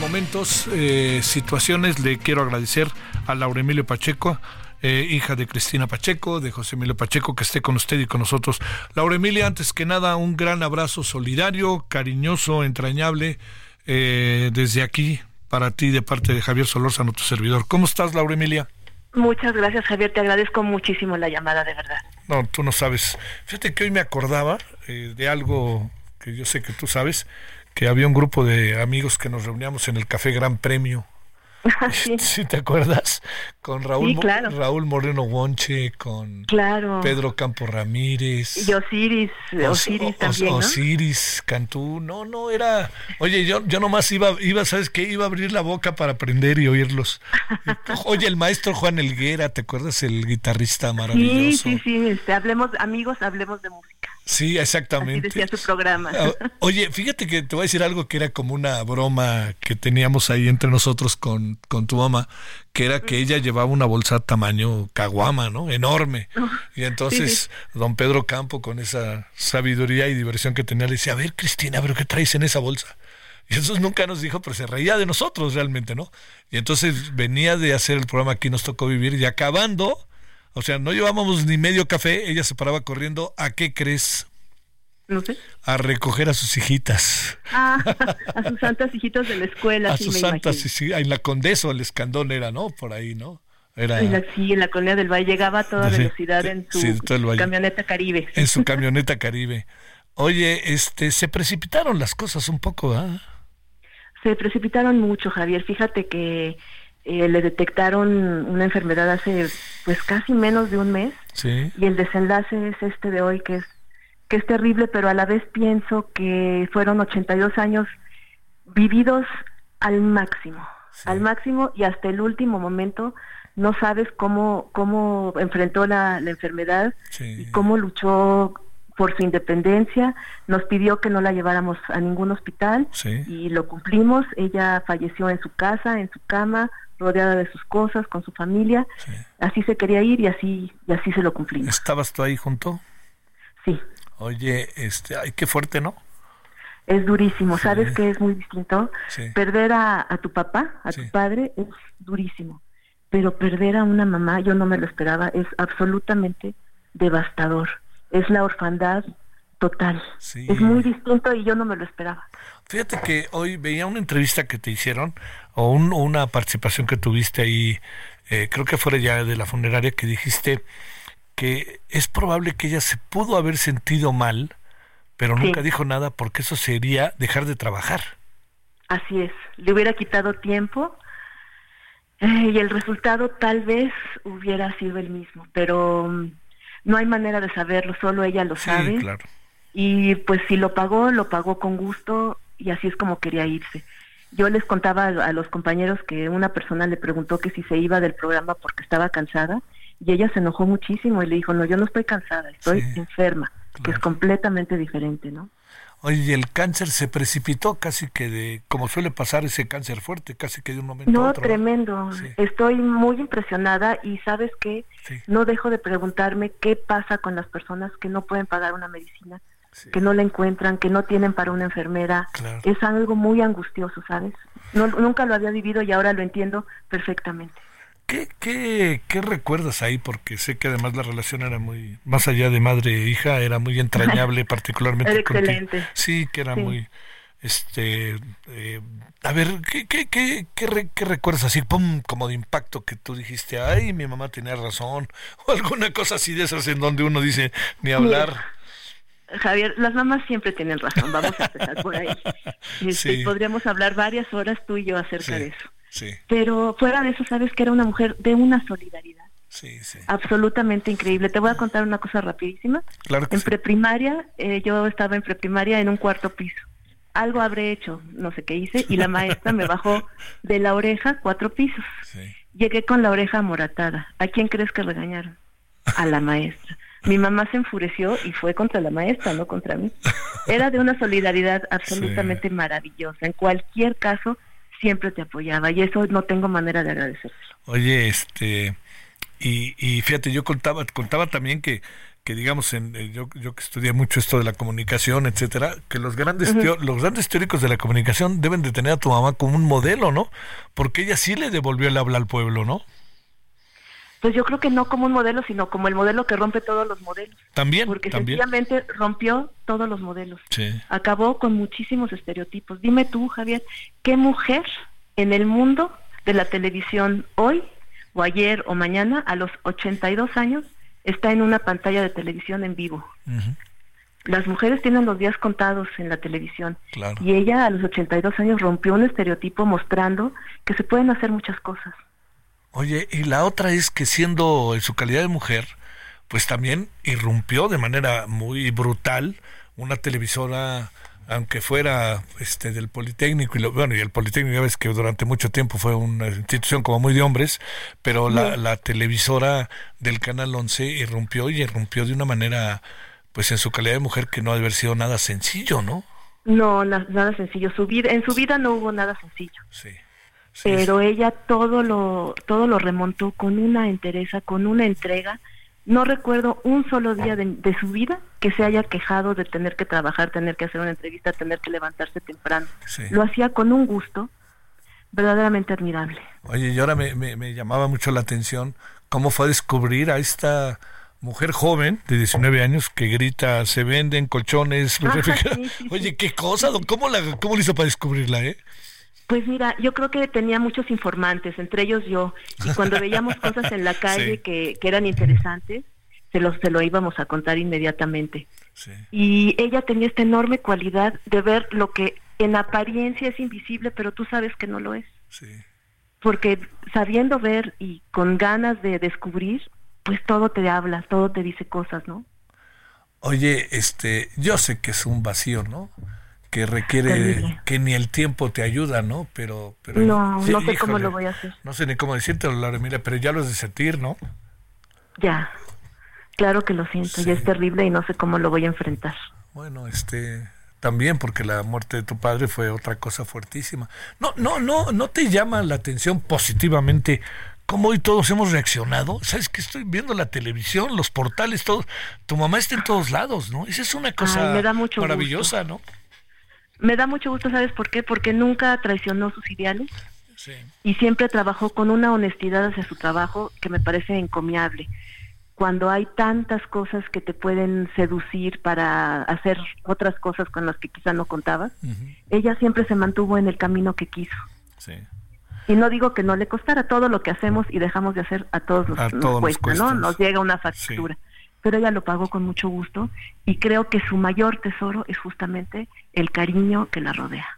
momentos, eh, situaciones, le quiero agradecer a Laura Emilio Pacheco, eh, hija de Cristina Pacheco, de José Emilio Pacheco, que esté con usted y con nosotros. Laura Emilia, antes que nada, un gran abrazo solidario, cariñoso, entrañable, eh, desde aquí para ti de parte de Javier Solórzano, tu servidor. ¿Cómo estás, Laura Emilia? Muchas gracias, Javier. Te agradezco muchísimo la llamada, de verdad. No, tú no sabes. Fíjate que hoy me acordaba eh, de algo que yo sé que tú sabes, que había un grupo de amigos que nos reuníamos en el Café Gran Premio sí. ¿Sí te acuerdas? Con Raúl, Sí, claro. Raúl Moreno Wonche, con Claro. Pedro Campo Ramírez. Y Osiris, Os- Osiris Os- también, ¿no? Osiris, Cantú, no, no, era... Oye, yo, yo nomás iba, iba, ¿sabes qué? Iba a abrir la boca para aprender y oírlos. Oye, el maestro Juan Elguera, ¿te acuerdas? El guitarrista Sí, maravilloso. sí, sí, este, hablemos, amigos, hablemos de música. Sí, Así exactamente. decía su programa. Ah, Oye, fíjate que te voy a decir algo que era como una broma que teníamos ahí entre nosotros con, con tu mamá, que era que ella llevaba una bolsa tamaño caguama, ¿no? Enorme. Y entonces don Pedro Campo, con esa sabiduría y diversión que tenía, le decía, a ver, Cristina, ¿pero qué traes en esa bolsa? Y eso nunca nos dijo, pero se reía de nosotros realmente, ¿no? Y entonces venía de hacer el programa Aquí nos tocó vivir y acabando, o sea, no llevábamos ni medio café, ella se paraba corriendo, ¿a qué crees? No sé. A recoger a sus hijitas. Ah, a sus santas hijitos de la escuela, a sí, sus me santas, sí, sí, en la Condesa o el Escandón era, ¿no? Por ahí, ¿no? Era sí, en la colonia del Valle llegaba a toda Sí, velocidad en su sí, camioneta Caribe. en su camioneta Caribe. Oye, este, se precipitaron las cosas un poco, ¿ah? Se precipitaron mucho, Javier. Fíjate que eh, le detectaron una enfermedad hace pues casi menos de un mes Sí. y el desenlace es este de hoy que es que es terrible, pero a la vez pienso que fueron 82 años vividos al máximo, al máximo y hasta el último momento no sabes cómo cómo enfrentó la, la enfermedad Sí. y cómo luchó por su independencia, nos pidió que no la lleváramos a ningún hospital Sí. y lo cumplimos. Ella falleció en su casa, en su cama, rodeada de sus cosas, con su familia. Sí. Así se quería ir y así y así se lo cumplimos. ¿Estabas tú ahí junto? Sí, Oye, este, ay, qué fuerte, ¿no? es durísimo. ¿Sabes que es muy distinto? Sí. Perder a, a tu papá, a tu padre, es durísimo. Pero perder a una mamá, yo no me lo esperaba, es absolutamente devastador. Es la orfandad total. Sí. Es muy distinto y yo no me lo esperaba. Fíjate que hoy veía una entrevista que te hicieron o un- una participación que tuviste ahí, eh, creo que fuera ya de la funeraria, que dijiste que es probable que ella se pudo haber sentido mal, pero Sí. nunca dijo nada porque eso sería dejar de trabajar. Así es, le hubiera quitado tiempo eh, y el resultado tal vez hubiera sido el mismo, pero mm, no hay manera de saberlo, solo ella lo Sí, sabe. claro. Y pues si lo pagó, lo pagó con gusto y así es como quería irse. Yo les contaba a, a los compañeros que una persona le preguntó que si se iba del programa porque estaba cansada y ella se enojó muchísimo y le dijo, no, yo no estoy cansada, estoy Sí, enferma, que es completamente diferente, ¿no? Oye, y el cáncer se precipitó casi que de, como suele pasar ese cáncer fuerte, casi que de un momento a No, otro. tremendo. Sí. Estoy muy impresionada y sabes que Sí. no dejo de preguntarme qué pasa con las personas que no pueden pagar una medicina, Sí. que no la encuentran, que no tienen para una enfermera. Claro. Es algo muy angustioso, ¿sabes? No, nunca lo había vivido y ahora lo entiendo perfectamente. ¿qué, qué, qué recuerdas ahí? Porque sé que además la relación era muy, más allá de madre e hija, era muy entrañable, particularmente Era excelente. Sí, que era Sí. muy, este, eh, a ver, ¿qué, qué, qué, qué recuerdas así, pum, como de impacto que tú dijiste, ay, mi mamá tenía razón, o alguna cosa así de esas en donde uno dice, ni hablar. Javier, las mamás siempre tienen razón, vamos a empezar por ahí. Este, Sí. Podríamos hablar varias horas tú y yo acerca Sí, de eso. sí, Pero fuera de eso, sabes que era una mujer de una solidaridad sí, sí. absolutamente increíble. Te voy a contar una cosa rapidísima. Claro que En preprimaria, eh, yo estaba en preprimaria en un cuarto piso. Algo habré hecho, no sé qué hice, y la maestra me bajó de la oreja cuatro pisos. Sí. Llegué con la oreja amoratada. ¿A quién crees que regañaron? A la maestra. Mi mamá se enfureció y fue contra la maestra, no contra mí. Era de una solidaridad absolutamente maravillosa. En cualquier caso, siempre te apoyaba y eso no tengo manera de agradecérselo. Oye, este, y, y fíjate, yo contaba, contaba también que, que digamos, en, eh, yo, yo que estudié mucho esto de la comunicación, etcétera, que los grandes, teo- los grandes teóricos de la comunicación deben de tener a tu mamá como un modelo, ¿no? Porque ella sí le devolvió el habla al pueblo, ¿no? Pues yo creo que no como un modelo, sino como el modelo que rompe todos los modelos. También, Porque también. sencillamente rompió todos los modelos. Sí. Acabó con muchísimos estereotipos. Dime tú, Javier, ¿qué mujer en el mundo de la televisión hoy o ayer o mañana a los 82 años está en una pantalla de televisión en vivo? Las mujeres tienen los días contados en la televisión claro. y ella a los 82 años rompió un estereotipo mostrando que se pueden hacer muchas cosas. Oye, y la otra es que siendo en su calidad de mujer, pues también irrumpió de manera muy brutal una televisora, aunque fuera este del Politécnico, y lo, bueno, y el Politécnico ya ves que durante mucho tiempo fue una institución como muy de hombres, pero la, la televisora del Canal 11 irrumpió y irrumpió de una manera, pues en su calidad de mujer que no ha de haber sido nada sencillo, ¿no? No, na- nada sencillo. Su vida, en su vida no hubo nada sencillo. Sí. Sí, pero ella todo lo todo lo remontó con una entereza, con una entrega. No recuerdo un solo día de, de su vida que se haya quejado de tener que trabajar, tener que hacer una entrevista, tener que levantarse temprano. sí. Lo hacía con un gusto verdaderamente admirable. Oye, y ahora me, me, me llamaba mucho la atención cómo fue a descubrir a esta mujer joven de 19 años que grita, se venden colchones, refrigera-". sí, sí, Oye, qué cosa, ¿cómo, la, ¿cómo lo hizo para descubrirla, eh? Pues mira, yo creo que tenía muchos informantes, entre ellos yo, y cuando veíamos cosas en la calle Sí. que, que eran interesantes, se los se lo íbamos a contar inmediatamente. Sí, y ella tenía esta enorme cualidad de ver lo que en apariencia es invisible, pero tú sabes que no lo es. sí. Porque sabiendo ver y con ganas de descubrir, pues todo te habla, todo te dice cosas, ¿no? Oye, este, yo sé que es un vacío, ¿no? Que requiere que ni el tiempo te ayuda, ¿no? Pero, pero No, sí, no sé cómo lo voy a hacer. No sé ni cómo decirte, Laura, mira, pero ya lo has de sentir, ¿no? Ya, claro que lo siento, Sí. ya es terrible y no sé cómo lo voy a enfrentar. Bueno, este también porque la muerte de tu padre fue otra cosa fuertísima. No, no, no, no te llama la atención positivamente cómo hoy todos hemos reaccionado. Sabes que estoy viendo la televisión, los portales, todos. Tu mamá está en todos lados, ¿no? Esa es una cosa me da mucho maravillosa, ¿no? Me da mucho gusto, ¿sabes por qué? Porque nunca traicionó sus ideales Sí. y siempre trabajó con una honestidad hacia su trabajo que me parece encomiable. Cuando hay tantas cosas que te pueden seducir para hacer otras cosas con las que quizá no contabas, ella siempre se mantuvo en el camino que quiso. sí. Y no digo que no le costara todo lo que hacemos y dejamos de hacer, a todos nos, A nos todos nos cuesta, cuesta. ¿no? Nos llega una factura. Pero ella lo pagó con mucho gusto y creo que su mayor tesoro es justamente el cariño que la rodea.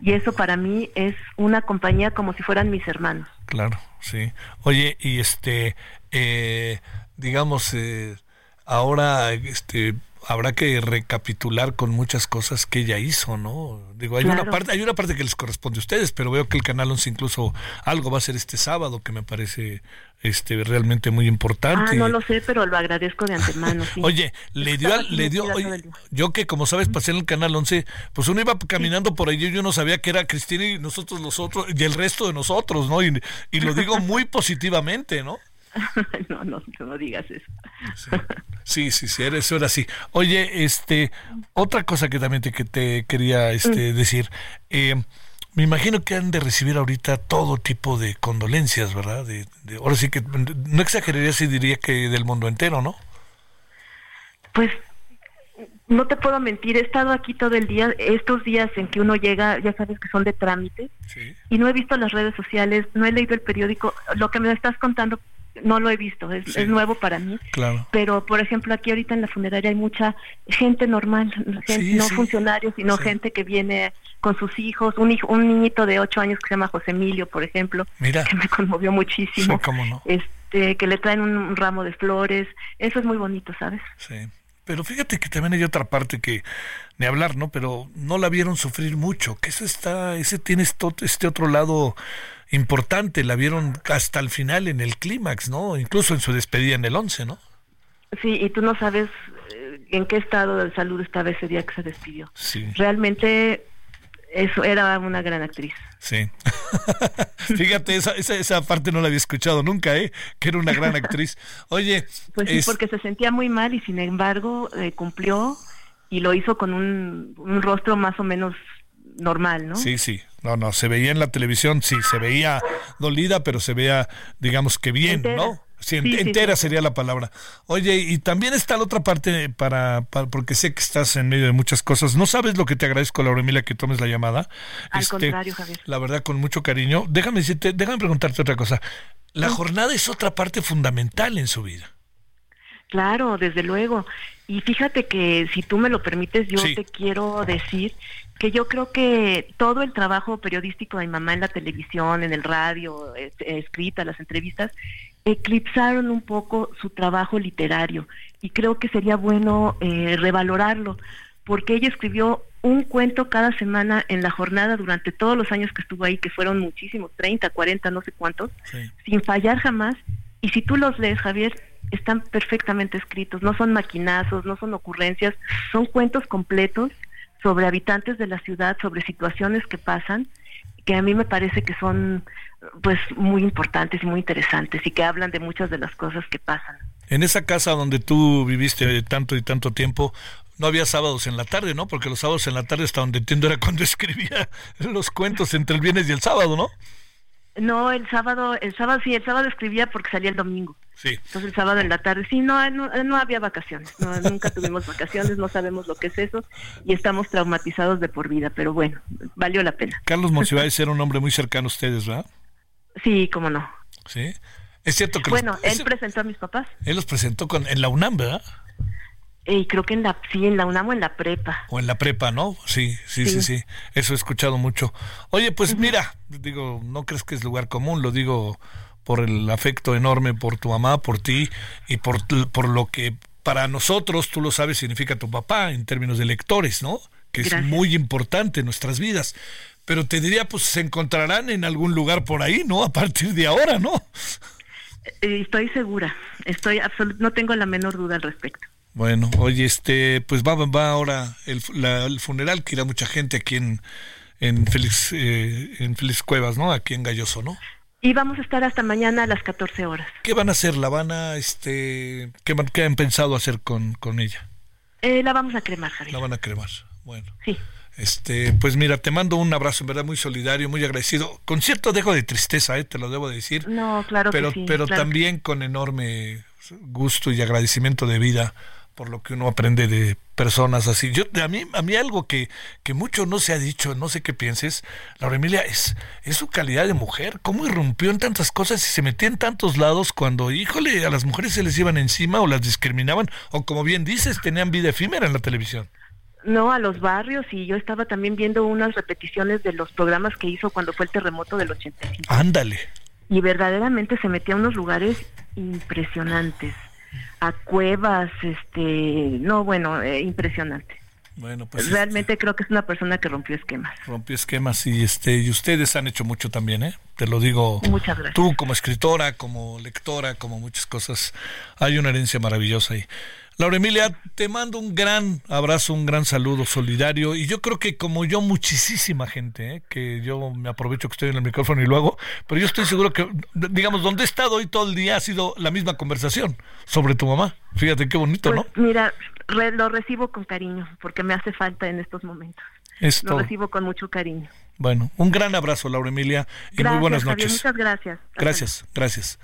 Y eso para mí es una compañía como si fueran mis hermanos. Claro, sí. Oye, y este, eh, digamos, eh, ahora, este, habrá que recapitular con muchas cosas que ella hizo, ¿no? Digo, hay una parte, hay una parte que les corresponde a ustedes, pero veo que el Canal 11 incluso algo va a ser este sábado que me parece, este, realmente muy importante. Ah, no lo sé, pero lo agradezco de antemano. sí. Oye, le dio, al- le dio, oye, yo que como sabes pasé en el canal 11, pues uno iba caminando por ahí y yo no sabía que era Cristina y nosotros los otros, y el resto de nosotros, ¿no? Y, y lo digo muy positivamente, ¿no? no, no, no digas eso. Sí, sí, sí, eso era así. Oye, este, otra cosa que también te, que te quería este, decir, eh, Me imagino que han de recibir ahorita todo tipo de condolencias, ¿verdad? De, ahora sí que no exageraría si diría que del mundo entero, ¿no? Pues no te puedo mentir, he estado aquí todo el día, estos días en que uno llega, ya sabes que son de trámite, y no he visto las redes sociales, no he leído el periódico, lo que me estás contando no lo he visto, es, nuevo para mí. Claro. Pero, por ejemplo, aquí ahorita en la funeraria hay mucha gente normal, no funcionarios, sino gente que viene con sus hijos, un hijo, un niñito de ocho años que se llama José Emilio, por ejemplo, que me conmovió muchísimo. Este, que le traen un ramo de flores, eso es muy bonito, ¿sabes? Sí. Pero fíjate que también hay otra parte que, ni hablar, ¿no? Pero no la vieron sufrir mucho, que eso está, ese tiene este otro lado importante, la vieron hasta el final en el clímax, ¿no? Incluso en su despedida en el 11, ¿no? Sí, y tú no sabes eh, en qué estado de salud estaba ese día que se despidió. Sí. Realmente eso era una gran actriz. Sí. Fíjate, esa, esa, esa, parte no la había escuchado nunca, ¿eh? Que era una gran actriz. Oye. Pues sí, porque se sentía muy mal y sin embargo eh, cumplió y lo hizo con un, un rostro más o menos normal, ¿no? Sí, sí. No, no, se veía en la televisión, sí, se veía dolida, pero se veía, digamos que bien, ¿no? Sí, entera sería la palabra. Oye, y también está la otra parte para, porque sé que estás en medio de muchas cosas. No sabes lo que te agradezco, Laura Emilia, que tomes la llamada. Al este, contrario, Javier. La verdad, con mucho cariño. Déjame decirte, déjame preguntarte otra cosa. La jornada es otra parte fundamental en su vida. Claro, desde luego. Y fíjate que si tú me lo permites, yo te quiero decir que yo creo que todo el trabajo periodístico de mi mamá en la televisión, en el radio, escrita, las entrevistas, eclipsaron un poco su trabajo literario y creo que sería bueno eh, revalorarlo porque ella escribió un cuento cada semana en la jornada durante todos los años que estuvo ahí, que fueron muchísimos, 30, 40, no sé cuántos, sin fallar jamás. Y si tú los lees, Javier, están perfectamente escritos, no son maquinazos, no son ocurrencias, son cuentos completos sobre habitantes de la ciudad, sobre situaciones que pasan, que a mí me parece que son pues muy importantes y muy interesantes y que hablan de muchas de las cosas que pasan. En esa casa donde tú viviste tanto y tanto tiempo, no había sábados en la tarde, ¿no? Porque los sábados en la tarde, hasta donde entiendo, era cuando escribía los cuentos entre el viernes y el sábado, ¿no? No, el sábado, el sábado sí, el sábado escribía porque salía el domingo. Sí. Entonces el sábado en la tarde, sí, no, no, había vacaciones, nunca tuvimos vacaciones, no sabemos lo que es eso y estamos traumatizados de por vida, pero bueno, valió la pena. Carlos Monsiváis era un hombre muy cercano a ustedes, ¿verdad? Sí, cómo no. Sí. Es cierto que... Bueno, él presentó a mis papás. Él los presentó con, en la UNAM, ¿verdad? Y creo que en la, sí, en la UNAM o en la prepa. O en la prepa, ¿no? Sí, sí, sí, sí. Eso he escuchado mucho. Oye, pues mira, digo, no crees que es lugar común, lo digo por el afecto enorme por tu mamá, por ti y por, por lo que para nosotros, tú lo sabes, significa tu papá en términos de lectores, ¿no? Que es muy importante en nuestras vidas. Pero te diría, pues se encontrarán en algún lugar por ahí, ¿no? A partir de ahora, ¿no? Eh, estoy segura, estoy no tengo la menor duda al respecto. Bueno, oye, este, pues va, va ahora el, el funeral que irá mucha gente aquí en, en Félix, eh, en Félix Cuevas, ¿no? Aquí en Galloso, ¿no? Y vamos a estar hasta mañana a las 14 horas. ¿Qué van a hacer? ¿La van a, este, qué, qué han pensado hacer con, con ella? Eh, la vamos a cremar, Javier. La van a cremar, bueno. Sí. Este, pues mira, te mando un abrazo, en verdad, muy solidario, muy agradecido. Con cierto dejo de tristeza, eh, te lo debo decir. No, claro pero, que sí, Pero también con enorme gusto y agradecimiento de vida por lo que uno aprende de personas así. Yo a mí a mí algo que, que mucho no se ha dicho, no sé qué pienses, Laura Emilia es es su calidad de mujer, cómo irrumpió en tantas cosas y se metía en tantos lados cuando, híjole, a las mujeres se les iban encima o las discriminaban o como bien dices, tenían vida efímera en la televisión. No, a los barrios y yo estaba también viendo unas repeticiones de los programas que hizo cuando fue el terremoto del 85. Ándale. Y verdaderamente se metía a unos lugares impresionantes a cuevas, este, no, bueno, eh, impresionante. Bueno, pues realmente creo que es una persona que rompió esquemas. Rompió esquemas y este y ustedes han hecho mucho también, ¿eh? Te lo digo. Muchas gracias. Tú como escritora, como lectora, como muchas cosas, hay una herencia maravillosa ahí. Laura Emilia, te mando un gran abrazo, un gran saludo solidario y yo creo que como yo muchísima gente, ¿eh? que yo me aprovecho que estoy en el micrófono y lo hago, pero yo estoy seguro que, digamos, donde he estado hoy todo el día ha sido la misma conversación sobre tu mamá. Fíjate qué bonito, pues, ¿no? Mira, lo recibo con cariño porque me hace falta en estos momentos. lo recibo con mucho cariño. Bueno, un gran abrazo, Laura Emilia, y muy buenas noches. muchas gracias. Gracias, gracias.